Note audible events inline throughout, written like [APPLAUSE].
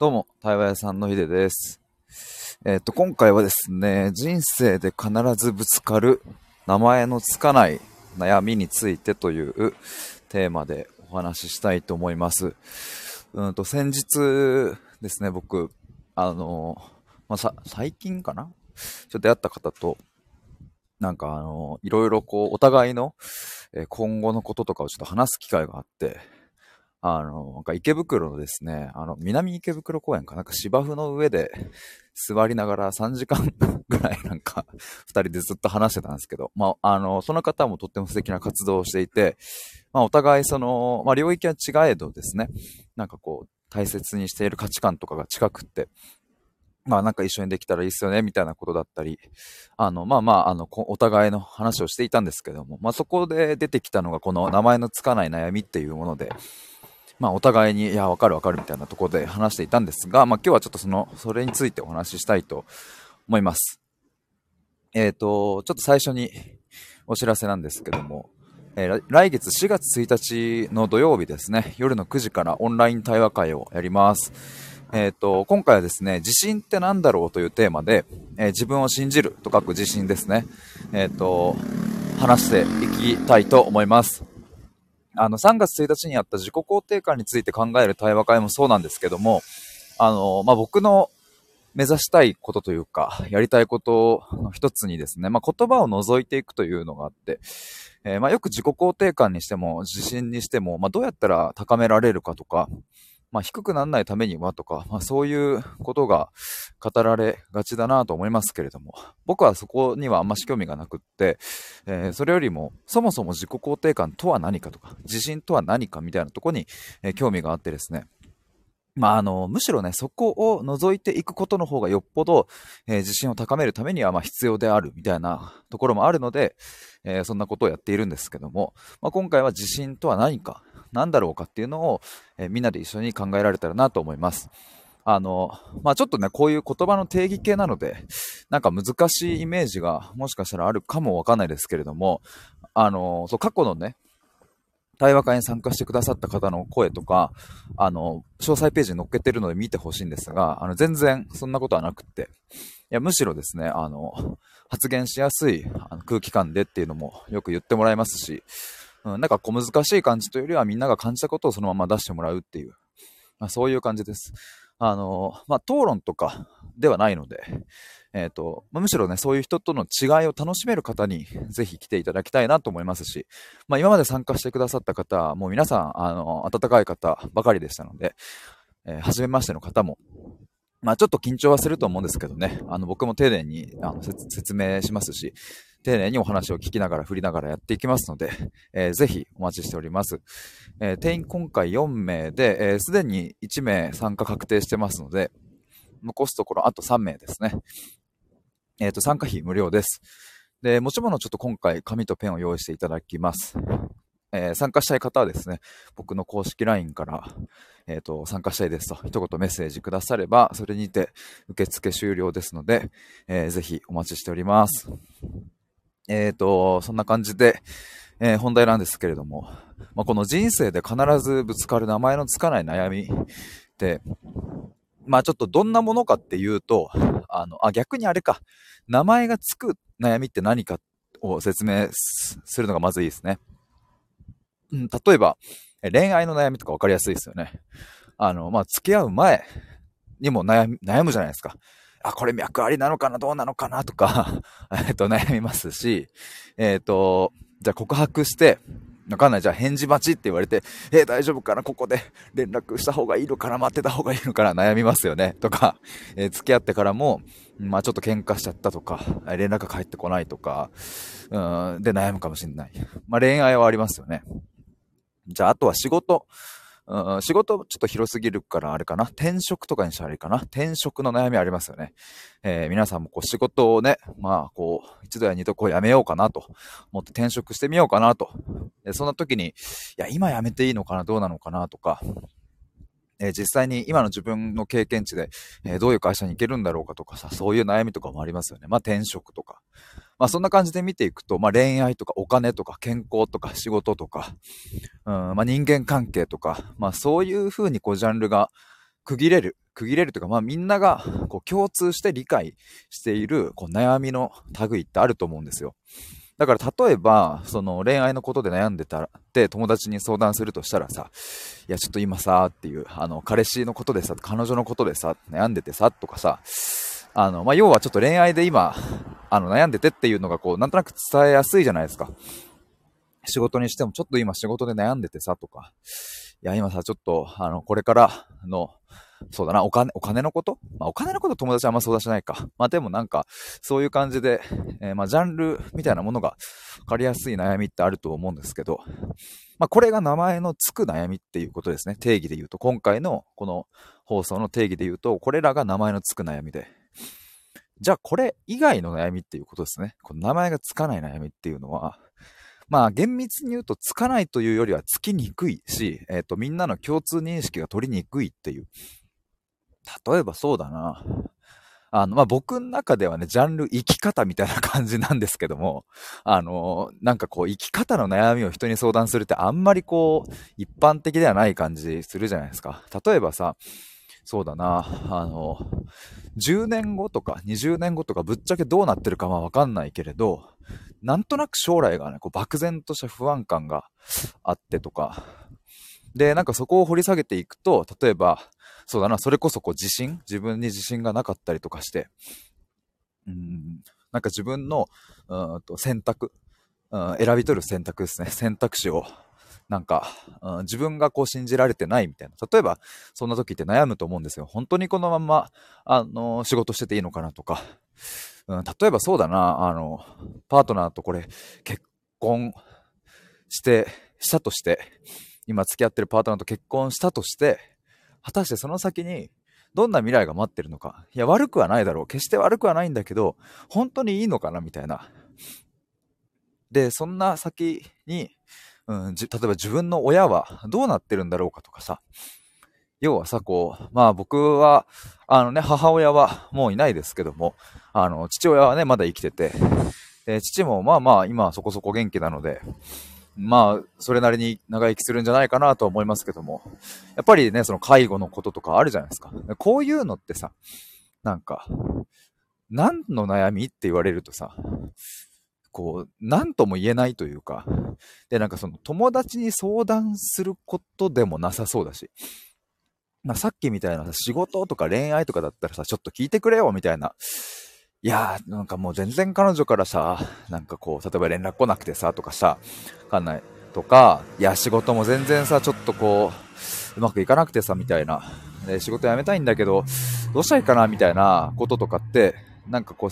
どうも、対話屋さんのひでです。えっ、と、今回はですね、人生で必ずぶつかる名前のつかない悩みについてというテーマでお話ししたいと思います。うんと、先日ですね、僕、あの、まあ、さ、最近かな？ちょっと出会った方と、なんかあの、いろいろこう、お互いの、今後のこととかをちょっと話す機会があって、あの、なんか池袋のですね、あの、南池袋公園かな？んか芝生の上で座りながら3時間 [LAUGHS] ぐらいなんか二人でずっと話してたんですけど、まあ、あの、その方もとっても素敵な活動をしていて、まあ、お互いその、まあ、領域は違えどですね、なんかこう、大切にしている価値観とかが近くって、まあなんか一緒にできたらいいっすよね、みたいなことだったり、あの、まあまあ、あの、お互いの話をしていたんですけども、まあそこで出てきたのがこの名前のつかない悩みっていうもので、まあ、お互いに、いや、わかるわかるみたいなところで話していたんですが、まあ、今日はちょっとその、それについてお話ししたいと思います。えっ、ー、と、ちょっと最初にお知らせなんですけども、えー、来月4月1日の土曜日ですね、夜の9時からオンライン対話会をやります。えっ、ー、と、今回はですね、自信って何だろうというテーマで、え自分を信じると書く自信ですね。えっ、と、話していきたいと思います。あの、3月1日にあった自己肯定感について考える対話会もそうなんですけども、あの、まあ、僕の目指したいことというか、やりたいことの一つにですね、まあ、言葉を除いていくというのがあって、えー、まあ、よく自己肯定感にしても、自信にしても、まあ、どうやったら高められるかとか、まあ、低くならないためにはとか、まあ、そういうことが語られがちだなと思いますけれども、僕はそこにはあんまし興味がなくって、えー、それよりも、そもそも自己肯定感とは何かとか、自信とは何かみたいなとこに、えー、興味があってですね、まあ、あの、むしろね、そこを除いていくことの方がよっぽど、えー、自信を高めるためには、まあ、必要であるみたいなところもあるので、えー、そんなことをやっているんですけども、まあ、今回は自信とは何か、何だろうかっていうのを、え、みんなで一緒に考えられたらなと思います。あの、まあ、ちょっとね、こういう言葉の定義系なので、なんか難しいイメージがもしかしたらあるかもわかんないですけれども、あの、そう、過去のね、対話会に参加してくださった方の声とか、あの、詳細ページに載っけてるので見てほしいんですが、あの、全然そんなことはなくって、いや、むしろですね、あの、発言しやすい空気感でっていうのもよく言ってもらいますし、うん、なんか小難しい感じというよりはみんなが感じたことをそのまま出してもらうっていう、まあ、そういう感じです。あの、まあ、討論とかではないので、えっ、ー、と、まあ、むしろね、そういう人との違いを楽しめる方にぜひ来ていただきたいなと思いますし、まあ、今まで参加してくださった方、もう皆さん、あの、温かい方ばかりでしたので、えー、初めましての方も、まあちょっと緊張はすると思うんですけどね、あの僕も丁寧にあの説明しますし、丁寧にお話を聞きながら振りながらやっていきますので、[LAUGHS] えー、ぜひお待ちしております。えー、定員今回4名で、す、えー、で、に1名参加確定してますので、残すところあと3名ですね。えっ、ー、と、参加費無料です。で、持ち物ちょっと今回紙とペンを用意していただきます。えー、参加したい方はですね、僕の公式 LINE から、えっ、ー、と、参加したいですと、一言メッセージくだされば、それにて受付終了ですので、えー、ぜひお待ちしております。えっ、ー、と、そんな感じで、えー、本題なんですけれども、まあ、この人生で必ずぶつかる名前のつかない悩みって、まあちょっとどんなものかっていうと、あの、あ、逆にあれか、名前がつく悩みって何かを説明するのがまずいいですね。うん、例えば、恋愛の悩みとか分かりやすいですよね。あの、まあ付き合う前にも、悩むじゃないですか。あ、これ脈ありなのかな？どうなのかな？とか [LAUGHS] えっと、悩みますし、えっ、ー、と、じゃあ告白して、わかんない。じゃあ返事待ちって言われて、えー、大丈夫かな？ここで連絡した方がいいのかな？待ってた方がいいのかな？悩みますよね？とか、えー、付き合ってからも、まあちょっと喧嘩しちゃったとか、連絡が返ってこないとか、うん、で悩むかもしれない。まあ恋愛はありますよね。じゃああとは仕事。うん、仕事ちょっと広すぎるからあれかな。転職とかにしたらいいかな。転職の悩みありますよね。えー、皆さんもこう仕事をね、まあこう、一度や二度こう辞めようかなともっと転職してみようかなと。でそんな時に、いや、今辞めていいのかな、どうなのかなとか、え、実際に今の自分の経験値で、え、どういう会社に行けるんだろうかとかさ、そういう悩みとかもありますよね。まあ転職とか。まあそんな感じで見ていくと、まあ恋愛とかお金とか健康とか仕事とか、うん、まあ人間関係とか、まあそういう風にこうジャンルが区切れる、区区切れるというか、まあみんながこう共通して理解しているこう悩みの類ってあると思うんですよ。だから例えば、その恋愛のことで悩んでたらって友達に相談するとしたらさ、いやちょっと今さっていう、あの彼氏のことでさ、彼女のことでさ、悩んでてさとかさ、あの、ま、要はちょっと恋愛で今、あの悩んでてっていうのがこう、なんとなく伝えやすいじゃないですか。仕事にしてもちょっと今仕事で悩んでてさとか、いや今さちょっと、あの、これからの、そうだな、お金、お金のこと？まあ、お金のこと友達あんま相談しないか。まあ、でもなんか、そういう感じで、えー、まあ、ジャンルみたいなものが分かりやすい悩みってあると思うんですけど、まあ、これが名前のつく悩みっていうことですね。定義で言うと、今回のこの放送の定義で言うと、これらが名前のつく悩みで。じゃあ、これ以外の悩みっていうことですね。この名前がつかない悩みっていうのは、まあ厳密に言うとつかないというよりはつきにくいし、えっ、ー、とみんなの共通認識が取りにくいっていう例えばそうだな。あの、まあ、僕の中ではね、ジャンル生き方みたいな感じなんですけども、あの、なんかこう、生き方の悩みを人に相談するってあんまりこう、一般的ではない感じするじゃないですか。例えばさ、そうだな、あの、10年後とか20年後とかぶっちゃけどうなってるかはわかんないけれど、なんとなく将来がね、こう漠然とした不安感があってとか、で、なんかそこを掘り下げていくと、例えば、そうだな、それこそこう自信？自分に自信がなかったりとかして、うん、なんか自分の、うんと選択、うん、選び取る選択ですね。[LAUGHS] 選択肢を、なんか、うん、自分がこう信じられてないみたいな。例えば、そんな時って悩むと思うんですよ。本当にこのまま、あの、仕事してていいのかなとか。うん、例えばそうだな、あの、パートナーとこれ、結婚して、したとして、今付き合ってるパートナーと結婚したとして、果たしてその先にどんな未来が待ってるのか。いや、悪くはないだろう。決して悪くはないんだけど、本当にいいのかなみたいな。で、そんな先に、うん、例えば自分の親はどうなってるんだろうかとかさ。要はさ、こう、まあ僕は、あのね、母親はもういないですけども、あの、父親はね、まだ生きてて、で父もまあまあ今そこそこ元気なので、まあ、それなりに長生きするんじゃないかなと思いますけども、やっぱりね、その介護のこととかあるじゃないですか。こういうのってさ、なんか、何の悩みって言われるとさ、こう、何とも言えないというか、で、なんかその友達に相談することでもなさそうだし、まあ、さっきみたいなさ、仕事とか恋愛とかだったらさ、ちょっと聞いてくれよみたいな、いやー、なんかもう全然彼女からさ、なんかこう、例えば連絡来なくてさ、とかさ、わかんない。とか、いや、仕事も全然さ、ちょっとこう、うまくいかなくてさ、みたいな。で、仕事辞めたいんだけど、どうしたらいいかな、みたいなこととかって、なんかこう、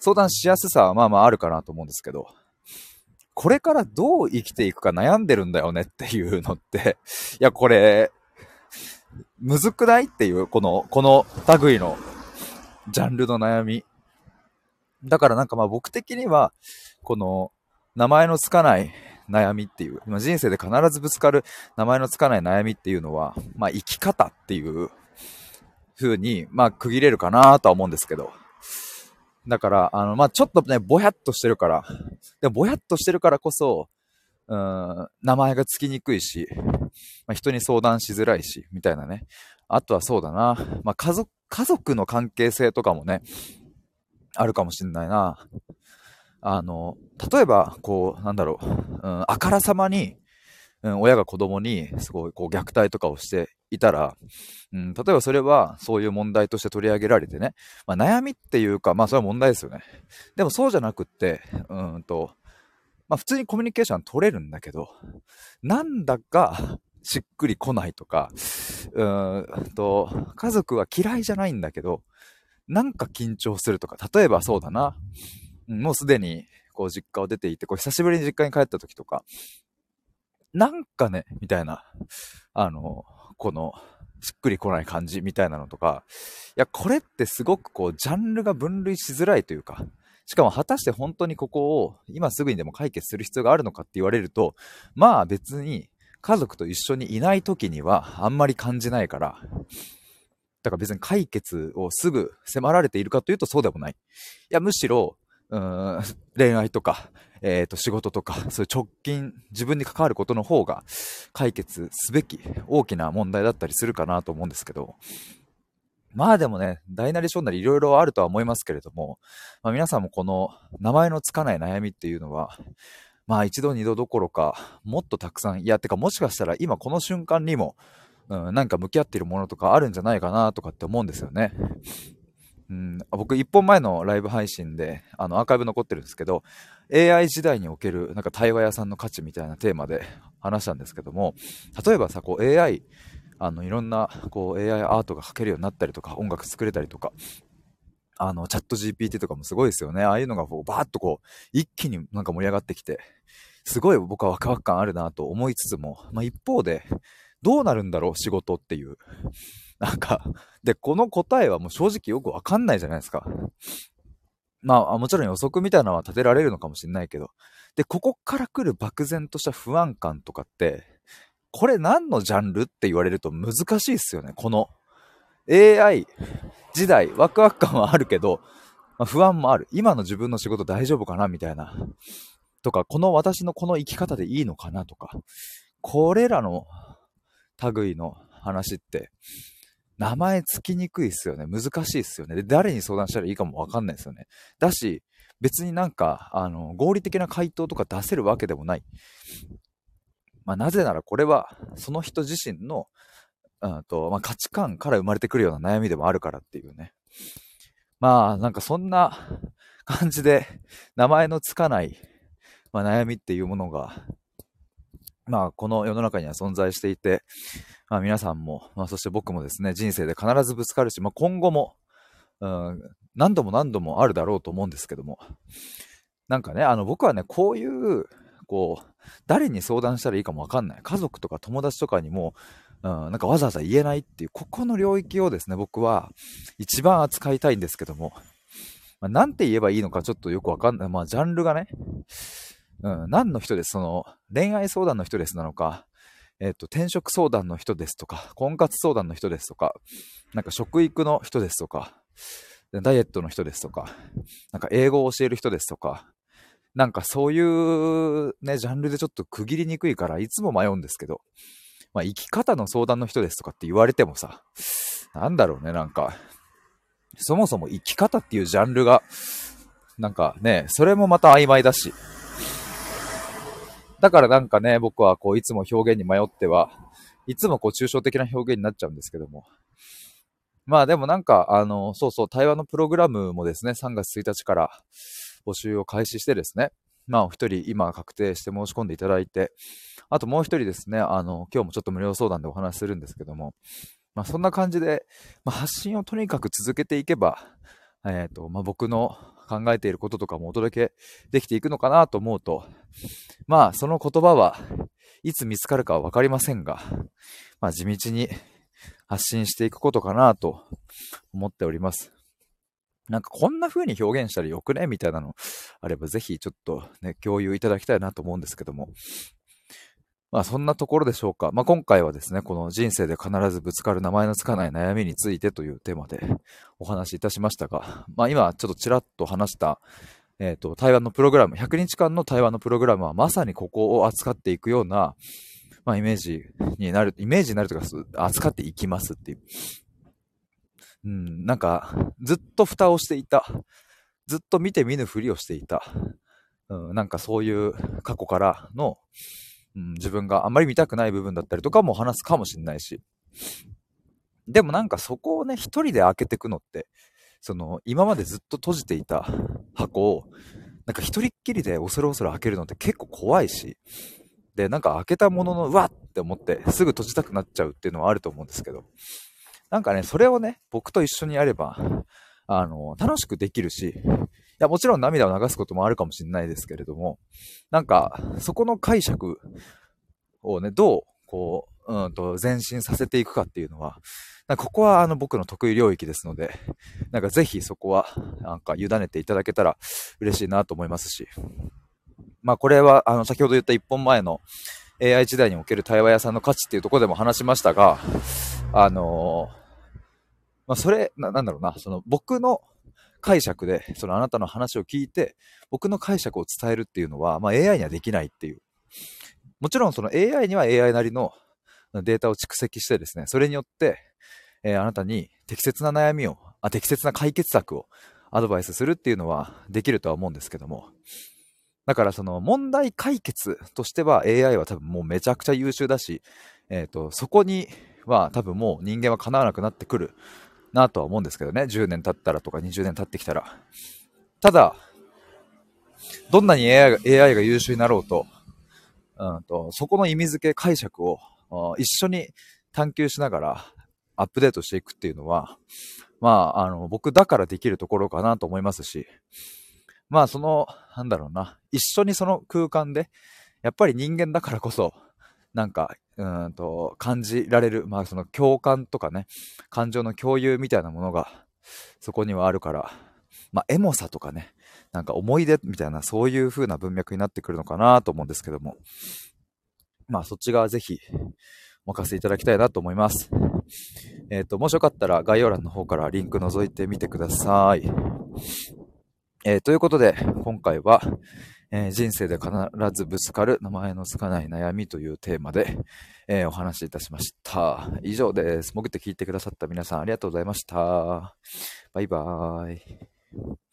相談しやすさはまあまああるかなと思うんですけど、これからどう生きていくか悩んでるんだよねっていうのって、いや、これ、むずくないっていう、この、この類のジャンルの悩み。だからなんかまあ僕的には、この名前のつかない悩みっていう、人生で必ずぶつかる名前のつかない悩みっていうのは、まあ生き方っていう風に、まあ区切れるかなとは思うんですけど。だから、あの、まあちょっとね、ぼやっとしてるから、でぼやっとしてるからこそ、うん、名前がつきにくいし、まあ、人に相談しづらいし、みたいなね。あとはそうだな。まあ、家族、家族の関係性とかもね、あるかもしんないな。あの、例えば、こう、なんだろう、うん、あからさまに、うん、親が子供にすごいこう虐待とかをしていたら、うん、例えばそれはそういう問題として取り上げられてね、まあ、悩みっていうか、まあそれは問題ですよね。でもそうじゃなくって、うんと、まあ普通にコミュニケーション取れるんだけど、なんだかしっくり来ないとか、うんと、家族は嫌いじゃないんだけど、なんか緊張するとか、例えばそうだな。もうすでに、こう、実家を出ていて、こう、久しぶりに実家に帰った時とか、なんかね、みたいな、あの、この、しっくりこない感じみたいなのとか、いや、これってすごくこう、ジャンルが分類しづらいというか、しかも果たして本当にここを今すぐにでも解決する必要があるのかって言われると、まあ別に家族と一緒にいない時にはあんまり感じないから、だから別に解決をすぐ迫られているかというとそうでもない。いや、むしろ、うん、恋愛とか、えっ、ー、と、仕事とか、そういう直近、自分に関わることの方が解決すべき大きな問題だったりするかなと思うんですけど、まあでもね、大なり小なりいろいろあるとは思いますけれども、まあ、皆さんもこの名前のつかない悩みっていうのは、まあ一度二度どころか、もっとたくさん、いや、てかもしかしたら今この瞬間にも、うん、なんか向き合っているものとかあるんじゃないかなとかって思うんですよね。うん、僕1本前のライブ配信であのアーカイブ残ってるんですけど AI 時代におけるなんか対話屋さんの価値みたいなテーマで [LAUGHS] 話したんですけども例えばさこう AI あのいろんなこう AI アートが描けるようになったりとか音楽作れたりとかあのチャット GPT とかもすごいですよねああいうのがこうバーッとこう一気になんか盛り上がってきてすごい僕はワクワク感あるなと思いつつも、まあ、一方でどうなるんだろう仕事っていう [LAUGHS] なんか、で、この答えはもう正直よくわかんないじゃないですか。まあ、もちろん予測みたいなのは立てられるのかもしれないけど。で、ここから来る漠然とした不安感とかって、これ何のジャンルって言われると難しいっすよね。この AI 時代、ワクワク感はあるけど、まあ、不安もある。今の自分の仕事大丈夫かなみたいな。とか、この私のこの生き方でいいのかなとか。これらの類の話って、名前つきにくいっすよね。難しいっすよね。で、誰に相談したらいいかもわかんないですよね。だし、別になんか、あの、合理的な回答とか出せるわけでもない。まあ、なぜならこれは、その人自身の、うんと、まあ、価値観から生まれてくるような悩みでもあるからっていうね。まあ、なんかそんな感じで、名前のつかない、まあ、悩みっていうものが、まあ、この世の中には存在していて、まあ、皆さんも、まあ、そして僕もですね、人生で必ずぶつかるし、まあ、今後も、うん、何度も何度もあるだろうと思うんですけども、なんかね、あの、僕はね、こういう、こう、誰に相談したらいいかもわかんない。家族とか友達とかにも、うん、なんかわざわざ言えないっていう、ここの領域をですね、僕は一番扱いたいんですけども、まあ、なんて言えばいいのかちょっとよくわかんない。まあ、ジャンルがね、うん、何の人です、その、恋愛相談の人ですなのか、えっ、と、転職相談の人ですとか、婚活相談の人ですとか、なんか食育の人ですとか、ダイエットの人ですとか、なんか英語を教える人ですとか、なんかそういうね、ジャンルでちょっと区切りにくいから、いつも迷うんですけど、まあ生き方の相談の人ですとかって言われてもさ、なんだろうね、なんか、そもそも生き方っていうジャンルが、なんかね、それもまた曖昧だし、だからなんかね、僕はこう、いつも表現に迷っては、いつもこう、抽象的な表現になっちゃうんですけども。まあでもなんか、あの、そうそう、対話のプログラムもですね、3月1日から募集を開始してですね、まあお一人今確定して申し込んでいただいて、あともう一人ですね、あの、今日もちょっと無料相談でお話しするんですけども、まあそんな感じで、まあ、発信をとにかく続けていけば、えっ、ー、と、まあ僕の考えていることとかもお届けできていくのかなと思うと、まあ、その言葉はいつ見つかるかはわかりませんが、まあ、地道に発信していくことかなと思っております。なんかこんな風に表現したらよくね？みたいなのあればぜひちょっとね、共有いただきたいなと思うんですけども。まあそんなところでしょうか。まあ今回はですね、この人生で必ずぶつかる名前のつかない悩みについてというテーマでお話しいたしましたが、まあ今ちょっとちらっと話した、えっ、ー、と、対話のプログラム、100日間の対話のプログラムはまさにここを扱っていくような、まあイメージになる、イメージになるというか、扱っていきますっていう。うん、なんか、ずっと蓋をしていた。ずっと見て見ぬふりをしていた。うん、なんかそういう過去からの、うん、自分があんまり見たくない部分だったりとかも話すかもしれないし。でもなんかそこをね、一人で開けていくのって、その、今までずっと閉じていた箱を、なんか一人っきりで恐る恐る開けるのって結構怖いし、で、なんか開けたものの、うわって思って、すぐ閉じたくなっちゃうっていうのはあると思うんですけど、なんかね、それをね、僕と一緒にやれば、あの、楽しくできるし、いや、もちろん涙を流すこともあるかもしれないですけれども、なんか、そこの解釈をね、どう、こう、うんと、前進させていくかっていうのは、ここはあの僕の得意領域ですので、なんかぜひそこは、なんか委ねていただけたら嬉しいなと思いますし、まあこれは、あの、先ほど言った一本前の AI 時代における対話屋さんの価値っていうところでも話しましたが、あのー、まあそれな、なんだろうな、その僕の解釈で、そのあなたの話を聞いて、僕の解釈を伝えるっていうのは、まあ、AI にはできないっていう。もちろんその AI には AI なりのデータを蓄積してですね、それによって、えー、あなたに適切な悩みを、あ、適切な解決策をアドバイスするっていうのはできるとは思うんですけども、だからその問題解決としては AI は多分もうめちゃくちゃ優秀だし、えっ、ー、と、そこには多分もう人間はかなわなくなってくる。なとは思うんですけどね。10年経ったらとか20年経ってきたら。ただ、どんなに AI が AI が優秀になろうと、うんと、そこの意味付け解釈を一緒に探求しながらアップデートしていくっていうのは、まあ、あの、僕だからできるところかなと思いますし、まあ、その、なんだろうな、一緒にその空間で、やっぱり人間だからこそ、なんか、うんと、感じられる、まあ、その共感とかね、感情の共有みたいなものが、そこにはあるから、まあ、エモさとかね、なんか思い出みたいな、そういう風な文脈になってくるのかなと思うんですけども、まあ、そっち側ぜひ、お任せいただきたいなと思います。えっ、ー、と、もしよかったら概要欄の方からリンク覗いてみてください。えー、ということで、今回は、えー、人生で必ずぶつかる名前のつかない悩みというテーマで、えー、お話しいたしました。以上です。潜って聞いてくださった皆さんありがとうございました。バイバーイ。